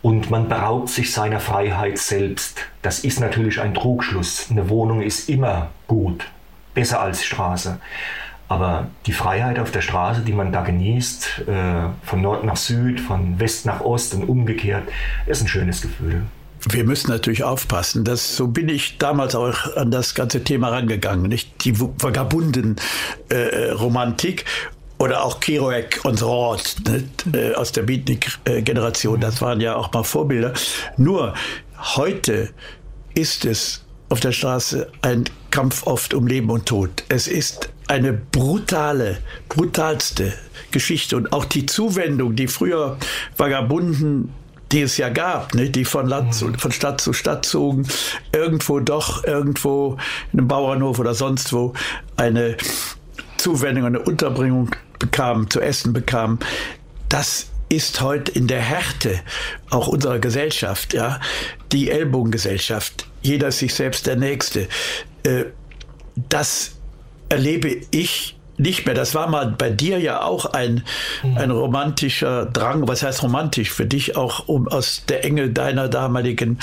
und man beraubt sich seiner Freiheit selbst. Das ist natürlich ein Trugschluss. Eine Wohnung ist immer gut, besser als Straße. Aber die Freiheit auf der Straße, die man da genießt, äh, von Nord nach Süd, von West nach Ost und umgekehrt, ist ein schönes Gefühl. Wir müssen natürlich aufpassen. dass so bin ich damals auch an das ganze Thema rangegangen. Nicht die vagabunden äh, Romantik oder auch Kerouac und Roth äh, aus der Beatnik-Generation. Das waren ja auch mal Vorbilder. Nur heute ist es auf der Straße ein Kampf oft um Leben und Tod. Es ist eine brutale, brutalste Geschichte und auch die Zuwendung, die früher Vagabunden die es ja gab, ne, die von, Land zu, von Stadt zu Stadt zogen, irgendwo doch, irgendwo in einem Bauernhof oder sonst wo eine Zuwendung, eine Unterbringung bekamen, zu essen bekamen. Das ist heute in der Härte auch unserer Gesellschaft, ja, die Ellbogengesellschaft. Jeder ist sich selbst der Nächste. Äh, das erlebe ich nicht mehr. Das war mal bei dir ja auch ein, mhm. ein romantischer Drang. Was heißt romantisch? Für dich auch, um aus der Enge deiner damaligen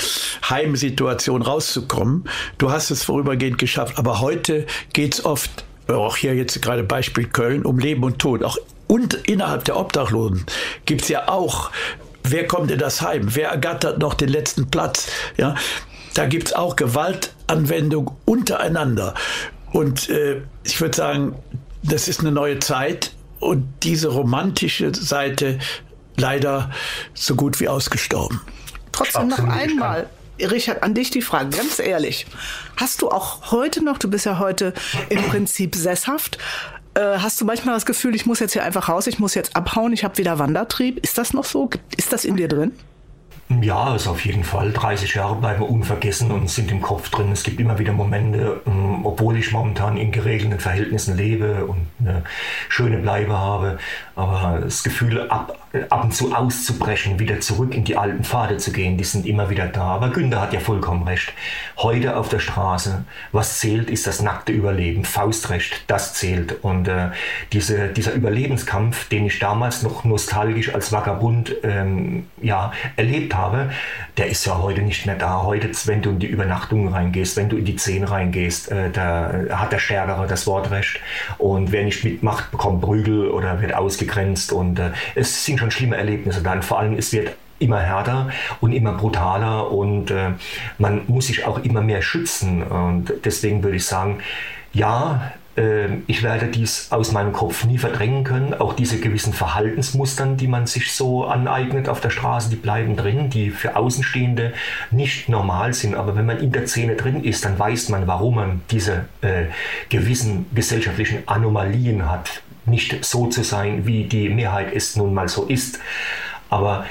Heimsituation rauszukommen. Du hast es vorübergehend geschafft. Aber heute geht es oft, auch hier jetzt gerade Beispiel Köln, um Leben und Tod. Auch und innerhalb der Obdachlosen gibt es ja auch Wer kommt in das Heim? Wer ergattert noch den letzten Platz? Ja, da gibt es auch Gewaltanwendung untereinander. Und äh, ich würde sagen, das ist eine neue Zeit und diese romantische Seite leider so gut wie ausgestorben. Trotzdem noch einmal. Richard, an dich die Frage, ganz ehrlich. Hast du auch heute noch, du bist ja heute im Prinzip sesshaft, äh, hast du manchmal das Gefühl, ich muss jetzt hier einfach raus, ich muss jetzt abhauen, ich habe wieder Wandertrieb? Ist das noch so? Ist das in dir drin? Ja, ist auf jeden Fall. 30 Jahre bleiben unvergessen und sind im Kopf drin. Es gibt immer wieder Momente, ähm, obwohl ich momentan in geregelten Verhältnissen lebe und eine schöne Bleibe habe, aber das Gefühl, ab, ab und zu auszubrechen, wieder zurück in die alten Pfade zu gehen, die sind immer wieder da. Aber Günther hat ja vollkommen recht. Heute auf der Straße, was zählt, ist das nackte Überleben. Faustrecht, das zählt. Und äh, diese, dieser Überlebenskampf, den ich damals noch nostalgisch als Vagabund ähm, ja, erlebt habe, der ist ja heute nicht mehr da. Heute, wenn du in die Übernachtung reingehst, wenn du in die Zehn reingehst, äh, da hat der Stärkere das Wortrecht. Und wer nicht mitmacht, bekommt Prügel oder wird ausgegrenzt. Und äh, es sind schon schlimme Erlebnisse dann. Vor allem, es wird immer härter und immer brutaler und äh, man muss sich auch immer mehr schützen. Und deswegen würde ich sagen, ja, ich werde dies aus meinem Kopf nie verdrängen können. Auch diese gewissen Verhaltensmustern, die man sich so aneignet auf der Straße, die bleiben drin, die für Außenstehende nicht normal sind. Aber wenn man in der Szene drin ist, dann weiß man, warum man diese äh, gewissen gesellschaftlichen Anomalien hat. Nicht so zu sein, wie die Mehrheit es nun mal so ist. Aber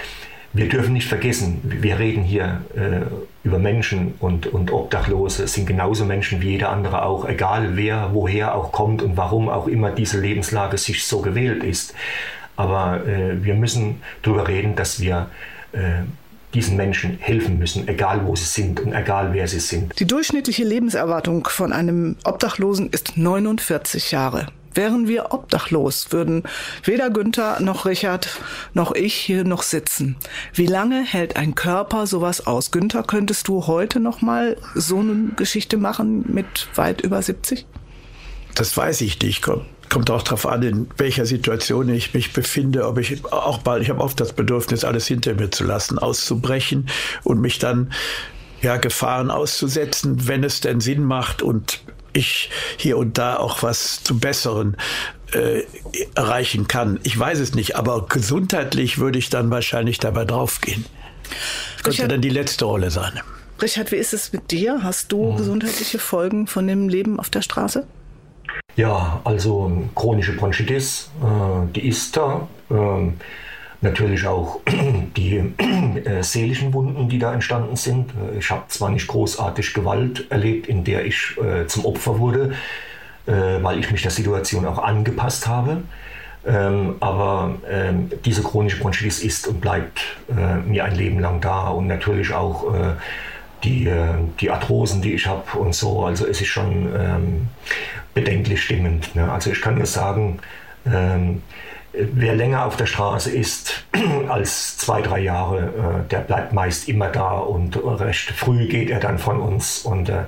wir dürfen nicht vergessen, wir reden hier äh, über Menschen und, und Obdachlose sind genauso Menschen wie jeder andere auch, egal wer woher auch kommt und warum auch immer diese Lebenslage sich so gewählt ist. Aber äh, wir müssen darüber reden, dass wir äh, diesen Menschen helfen müssen, egal wo sie sind und egal wer sie sind. Die durchschnittliche Lebenserwartung von einem Obdachlosen ist 49 Jahre. Wären wir obdachlos, würden weder Günther noch Richard noch ich hier noch sitzen. Wie lange hält ein Körper sowas aus? Günther, könntest du heute noch mal so eine Geschichte machen mit weit über 70? Das weiß ich nicht. Kommt, kommt auch darauf an, in welcher Situation ich mich befinde, ob ich auch bald, ich habe oft das Bedürfnis, alles hinter mir zu lassen, auszubrechen und mich dann ja, Gefahren auszusetzen, wenn es denn Sinn macht und ich hier und da auch was zum Besseren äh, erreichen kann. Ich weiß es nicht, aber gesundheitlich würde ich dann wahrscheinlich dabei draufgehen. Das könnte Richard, dann die letzte Rolle sein. Richard, wie ist es mit dir? Hast du mhm. gesundheitliche Folgen von dem Leben auf der Straße? Ja, also chronische Bronchitis, äh, die ist da. Ähm, Natürlich auch die äh, seelischen Wunden, die da entstanden sind. Äh, ich habe zwar nicht großartig Gewalt erlebt, in der ich äh, zum Opfer wurde, äh, weil ich mich der Situation auch angepasst habe. Ähm, aber ähm, diese chronische Bronchitis ist und bleibt äh, mir ein Leben lang da und natürlich auch äh, die, die Arthrosen, die ich habe und so. Also es ist schon ähm, bedenklich stimmend. Ne? Also ich kann nur sagen, ähm, wer länger auf der Straße ist als zwei, drei Jahre, äh, der bleibt meist immer da und recht früh geht er dann von uns. Und äh,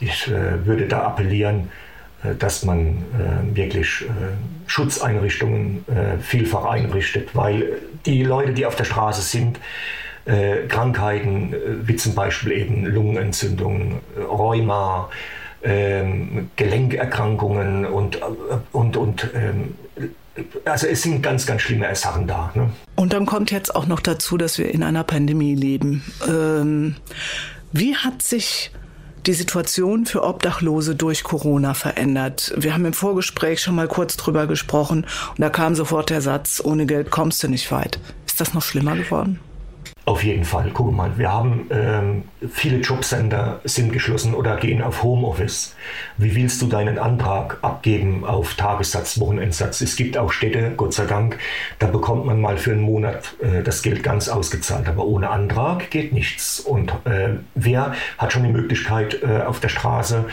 ich äh, würde da appellieren, dass man wirklich Schutzeinrichtungen vielfach einrichtet, weil die Leute, die auf der Straße sind, Krankheiten wie zum Beispiel eben Lungenentzündungen, Rheuma, ähm, Gelenkerkrankungen und, und, und ähm, also es sind ganz, ganz schlimme Sachen da. Ne? Und dann kommt jetzt auch noch dazu, dass wir in einer Pandemie leben. Ähm, wie hat sich die Situation für Obdachlose durch Corona verändert? Wir haben im Vorgespräch schon mal kurz drüber gesprochen und da kam sofort der Satz, ohne Geld kommst du nicht weit. Ist das noch schlimmer geworden? Auf jeden Fall. Guck mal, wir haben ähm, viele Jobcenter sind geschlossen oder gehen auf Homeoffice. Wie willst du deinen Antrag abgeben auf Tagessatz, Wochenendsatz? Es gibt auch Städte, Gott sei Dank, da bekommt man mal für einen Monat äh, das Geld ganz ausgezahlt. Aber ohne Antrag geht nichts. Und äh, wer hat schon die Möglichkeit äh, auf der Straße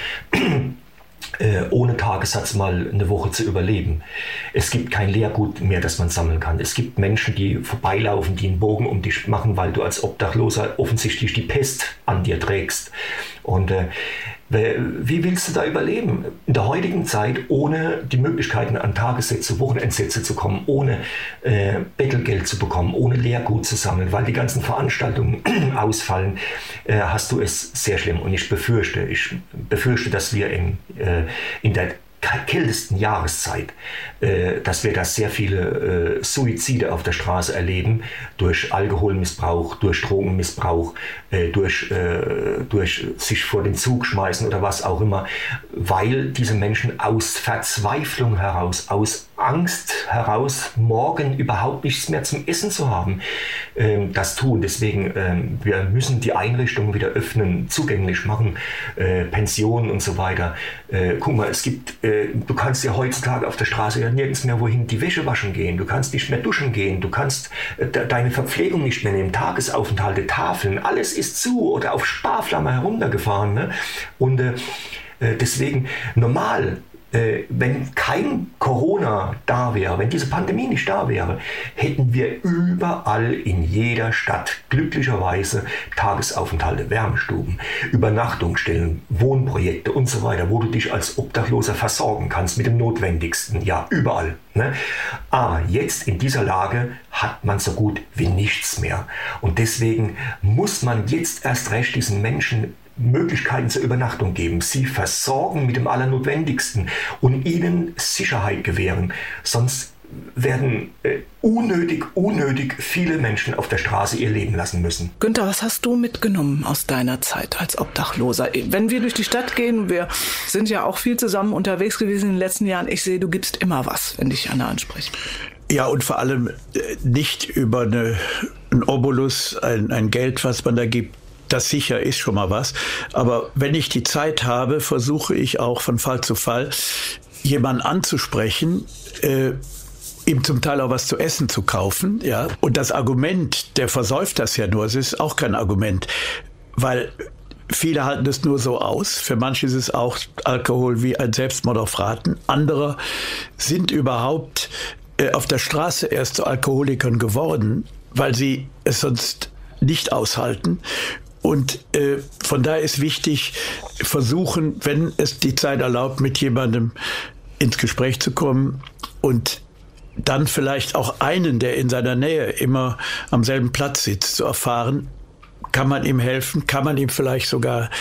ohne Tagessatz mal eine Woche zu überleben. Es gibt kein Leergut mehr, das man sammeln kann. Es gibt Menschen, die vorbeilaufen, die einen Bogen um dich machen, weil du als Obdachloser offensichtlich die Pest an dir trägst. Und äh, wie willst du da überleben? In der heutigen Zeit, ohne die Möglichkeiten an Tagessätze, Wochenendsätze zu kommen, ohne äh, Bettelgeld zu bekommen, ohne Lehrgut zu sammeln, weil die ganzen Veranstaltungen ausfallen, äh, hast du es sehr schlimm. Und ich befürchte, ich befürchte, dass wir in, äh, in der kältesten Jahreszeit, äh, dass wir da sehr viele äh, Suizide auf der Straße erleben, durch Alkoholmissbrauch, durch Drogenmissbrauch, äh, durch, durch sich vor den Zug schmeißen oder was auch immer, weil diese Menschen aus Verzweiflung heraus, aus Angst heraus, morgen überhaupt nichts mehr zum Essen zu haben, ähm, das tun. Deswegen, ähm, wir müssen die Einrichtungen wieder öffnen, zugänglich machen, Pensionen und so weiter. Guck mal, es gibt, du kannst ja heutzutage auf der Straße ja nirgends mehr wohin die Wäsche waschen gehen, du kannst nicht mehr duschen gehen, du kannst äh, deine Verpflegung nicht mehr nehmen, Tagesaufenthalte, Tafeln, alles ist zu oder auf Sparflamme heruntergefahren. Ne? Und äh, äh, deswegen normal wenn kein Corona da wäre, wenn diese Pandemie nicht da wäre, hätten wir überall in jeder Stadt glücklicherweise Tagesaufenthalte, Wärmestuben, Übernachtungsstellen, Wohnprojekte und so weiter, wo du dich als Obdachloser versorgen kannst mit dem Notwendigsten. Ja, überall. Ne? Aber jetzt in dieser Lage hat man so gut wie nichts mehr. Und deswegen muss man jetzt erst recht diesen Menschen Möglichkeiten zur Übernachtung geben, sie versorgen mit dem Allernotwendigsten und ihnen Sicherheit gewähren. Sonst werden äh, unnötig, unnötig viele Menschen auf der Straße ihr Leben lassen müssen. Günther, was hast du mitgenommen aus deiner Zeit als Obdachloser? Wenn wir durch die Stadt gehen, wir sind ja auch viel zusammen unterwegs gewesen in den letzten Jahren, ich sehe, du gibst immer was, wenn dich Anna anspricht. Ja, und vor allem äh, nicht über eine, ein Obolus, ein, ein Geld, was man da gibt, das sicher ist schon mal was. Aber wenn ich die Zeit habe, versuche ich auch von Fall zu Fall jemanden anzusprechen, äh, ihm zum Teil auch was zu essen zu kaufen, ja. Und das Argument, der versäuft das ja nur, es ist auch kein Argument, weil Viele halten es nur so aus. Für manche ist es auch Alkohol wie ein Selbstmord auf Raten. Andere sind überhaupt äh, auf der Straße erst zu Alkoholikern geworden, weil sie es sonst nicht aushalten und äh, von daher ist wichtig, versuchen, wenn es die Zeit erlaubt, mit jemandem ins Gespräch zu kommen und dann vielleicht auch einen, der in seiner Nähe immer am selben Platz sitzt, zu erfahren, kann man ihm helfen, kann man ihm vielleicht sogar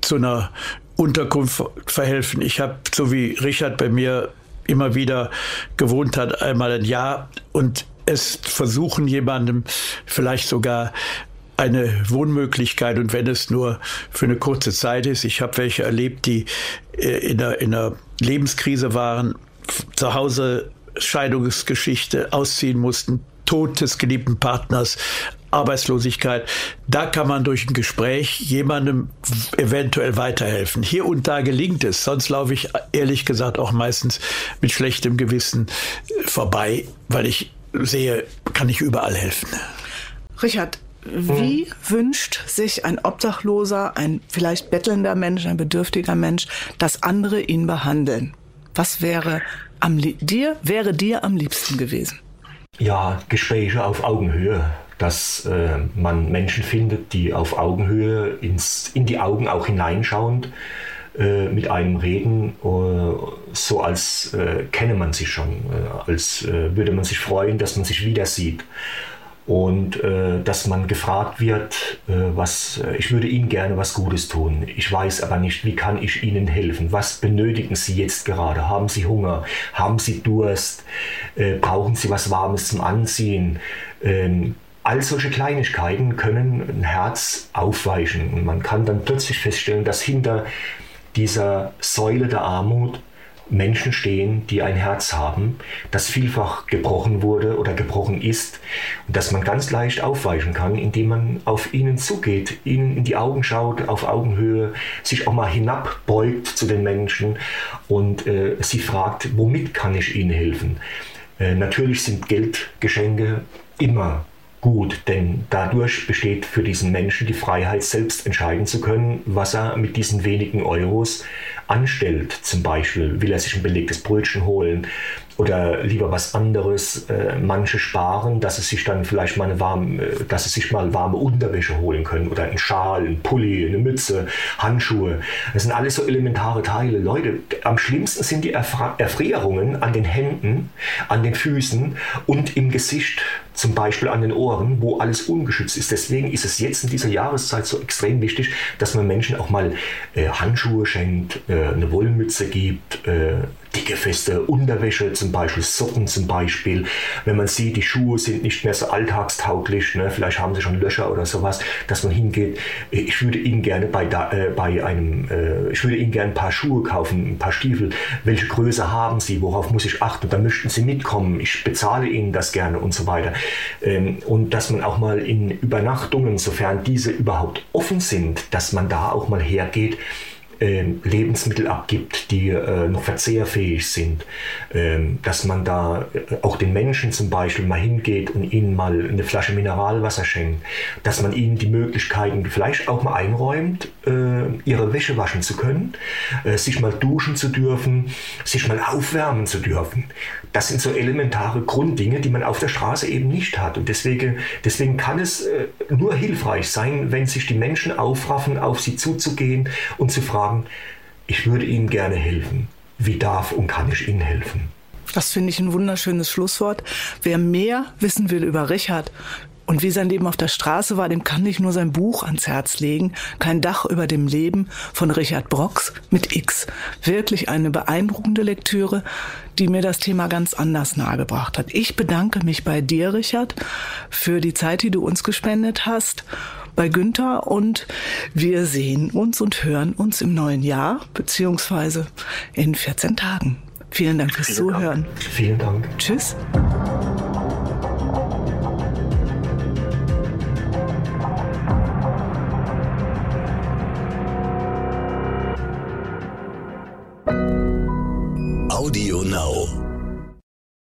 zu einer Unterkunft verhelfen. Ich habe, so wie Richard bei mir immer wieder gewohnt hat, einmal ein Jahr und es versuchen, jemandem vielleicht sogar eine Wohnmöglichkeit und wenn es nur für eine kurze Zeit ist. Ich habe welche erlebt, die äh, in einer, in einer Lebenskrise waren, zu Hause Scheidungsgeschichte ausziehen mussten, Tod des geliebten Partners, Arbeitslosigkeit. Da kann man durch ein Gespräch jemandem eventuell weiterhelfen. Hier und da gelingt es. Sonst laufe ich ehrlich gesagt auch meistens mit schlechtem Gewissen vorbei, weil ich sehe, kann ich überall helfen. Richard, wie mhm. wünscht sich ein Obdachloser, ein vielleicht bettelnder Mensch, ein bedürftiger Mensch, dass andere ihn behandeln? Was wäre am dir wäre dir am liebsten gewesen? Ja, Gespräche auf Augenhöhe, dass äh, man Menschen findet, die auf Augenhöhe ins, in die Augen auch hineinschauend äh, mit einem reden, äh, so als äh, kenne man sich schon, als würde man sich freuen, dass man sich wieder sieht und äh, dass man gefragt wird, äh, was äh, ich würde Ihnen gerne was Gutes tun. Ich weiß aber nicht, wie kann ich Ihnen helfen? Was benötigen Sie jetzt gerade? Haben Sie Hunger? Haben Sie Durst? Äh, brauchen Sie was Warmes zum Anziehen? Ähm, all solche Kleinigkeiten können ein Herz aufweichen und man kann dann plötzlich feststellen, dass hinter dieser Säule der Armut Menschen stehen, die ein Herz haben, das vielfach gebrochen wurde oder gebrochen ist und dass man ganz leicht aufweichen kann, indem man auf ihnen zugeht, ihnen in die Augen schaut, auf Augenhöhe, sich auch mal hinabbeugt zu den Menschen und äh, sie fragt, womit kann ich ihnen helfen? Äh, natürlich sind Geldgeschenke immer gut, denn dadurch besteht für diesen Menschen die Freiheit, selbst entscheiden zu können, was er mit diesen wenigen Euros anstellt. Zum Beispiel will er sich ein belegtes Brötchen holen oder lieber was anderes. Äh, manche sparen, dass sie sich dann vielleicht mal eine warme, äh, dass sie sich mal warme Unterwäsche holen können oder einen Schal, einen Pulli, eine Mütze, Handschuhe. Das sind alles so elementare Teile. Leute, am schlimmsten sind die Erfrierungen an den Händen, an den Füßen und im Gesicht, zum Beispiel an den Ohren, wo alles ungeschützt ist. Deswegen ist es jetzt in dieser Jahreszeit so extrem wichtig, dass man Menschen auch mal äh, Handschuhe schenkt, äh, eine Wollmütze gibt, äh, dicke, feste Unterwäsche, zum Beispiel Socken zum Beispiel. Wenn man sieht, die Schuhe sind nicht mehr so alltagstauglich, ne, vielleicht haben sie schon Löcher oder sowas, dass man hingeht, ich würde Ihnen gerne bei, da, äh, bei einem, äh, ich würde Ihnen gerne ein paar Schuhe kaufen, ein paar Stiefel. Welche Größe haben Sie? Worauf muss ich achten? Da möchten Sie mitkommen. Ich bezahle Ihnen das gerne und so weiter. Ähm, und dass man auch mal in Übernachtungen, sofern diese überhaupt offen sind, dass man da auch mal hergeht Lebensmittel abgibt, die äh, noch verzehrfähig sind, ähm, dass man da äh, auch den Menschen zum Beispiel mal hingeht und ihnen mal eine Flasche Mineralwasser schenkt, dass man ihnen die Möglichkeiten vielleicht auch mal einräumt, äh, ihre Wäsche waschen zu können, äh, sich mal duschen zu dürfen, sich mal aufwärmen zu dürfen. Das sind so elementare Grunddinge, die man auf der Straße eben nicht hat. Und deswegen, deswegen kann es äh, nur hilfreich sein, wenn sich die Menschen aufraffen, auf sie zuzugehen und zu fragen, sagen, ich würde Ihnen gerne helfen. Wie darf und kann ich Ihnen helfen? Das finde ich ein wunderschönes Schlusswort. Wer mehr wissen will über Richard, und wie sein Leben auf der Straße war, dem kann ich nur sein Buch ans Herz legen. Kein Dach über dem Leben von Richard Brox mit X. Wirklich eine beeindruckende Lektüre, die mir das Thema ganz anders nahegebracht hat. Ich bedanke mich bei dir, Richard, für die Zeit, die du uns gespendet hast bei Günther und wir sehen uns und hören uns im neuen Jahr beziehungsweise in 14 Tagen. Vielen Dank fürs Vielen Zuhören. Dank. Vielen Dank. Tschüss.